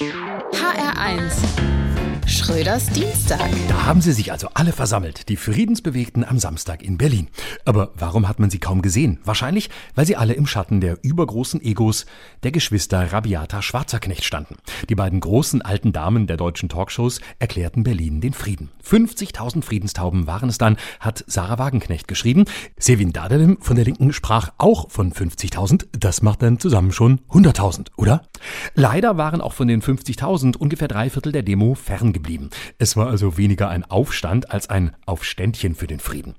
HR1 Schröders Dienstag. Da haben sie sich also alle versammelt, die Friedensbewegten am Samstag in Berlin. Aber warum hat man sie kaum gesehen? Wahrscheinlich, weil sie alle im Schatten der übergroßen Egos der Geschwister Rabiata Schwarzerknecht standen. Die beiden großen alten Damen der deutschen Talkshows erklärten Berlin den Frieden. 50.000 Friedenstauben waren es dann, hat Sarah Wagenknecht geschrieben. Sevin Dadelem von der Linken sprach auch von 50.000. Das macht dann zusammen schon 100.000, oder? Leider waren auch von den 50.000 ungefähr drei Viertel der Demo fern geblieben. Es war also weniger ein Aufstand als ein Aufständchen für den Frieden.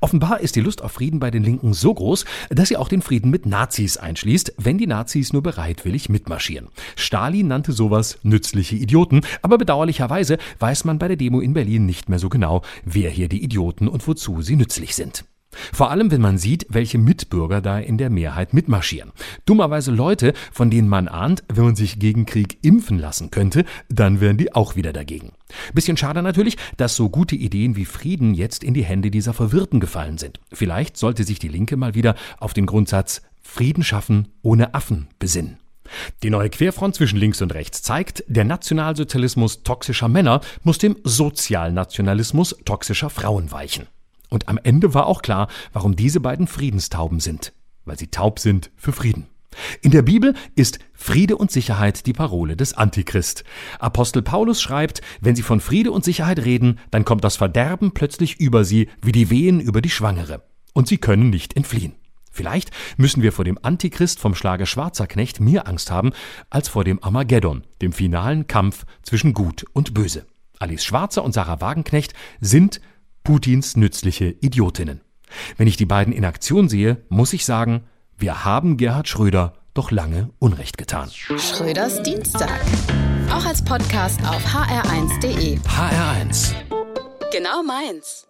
Offenbar ist die Lust auf Frieden bei den Linken so groß, dass sie auch den Frieden mit Nazis einschließt, wenn die Nazis nur bereitwillig mitmarschieren. Stalin nannte sowas nützliche Idioten, aber bedauerlicherweise weiß man bei der Demo in Berlin nicht mehr so genau, wer hier die Idioten und wozu sie nützlich sind. Vor allem, wenn man sieht, welche Mitbürger da in der Mehrheit mitmarschieren. Dummerweise Leute, von denen man ahnt, wenn man sich gegen Krieg impfen lassen könnte, dann wären die auch wieder dagegen. Bisschen schade natürlich, dass so gute Ideen wie Frieden jetzt in die Hände dieser Verwirrten gefallen sind. Vielleicht sollte sich die Linke mal wieder auf den Grundsatz Frieden schaffen ohne Affen besinnen. Die neue Querfront zwischen links und rechts zeigt, der Nationalsozialismus toxischer Männer muss dem Sozialnationalismus toxischer Frauen weichen. Und am Ende war auch klar, warum diese beiden Friedenstauben sind, weil sie taub sind für Frieden. In der Bibel ist Friede und Sicherheit die Parole des Antichrist. Apostel Paulus schreibt, wenn sie von Friede und Sicherheit reden, dann kommt das Verderben plötzlich über sie wie die Wehen über die Schwangere. Und sie können nicht entfliehen. Vielleicht müssen wir vor dem Antichrist vom Schlage Schwarzer Knecht mehr Angst haben als vor dem Armageddon, dem finalen Kampf zwischen Gut und Böse. Alice Schwarzer und Sarah Wagenknecht sind Putins nützliche Idiotinnen. Wenn ich die beiden in Aktion sehe, muss ich sagen, wir haben Gerhard Schröder doch lange Unrecht getan. Schröders Dienstag. Auch als Podcast auf hr1.de. HR1. Genau meins.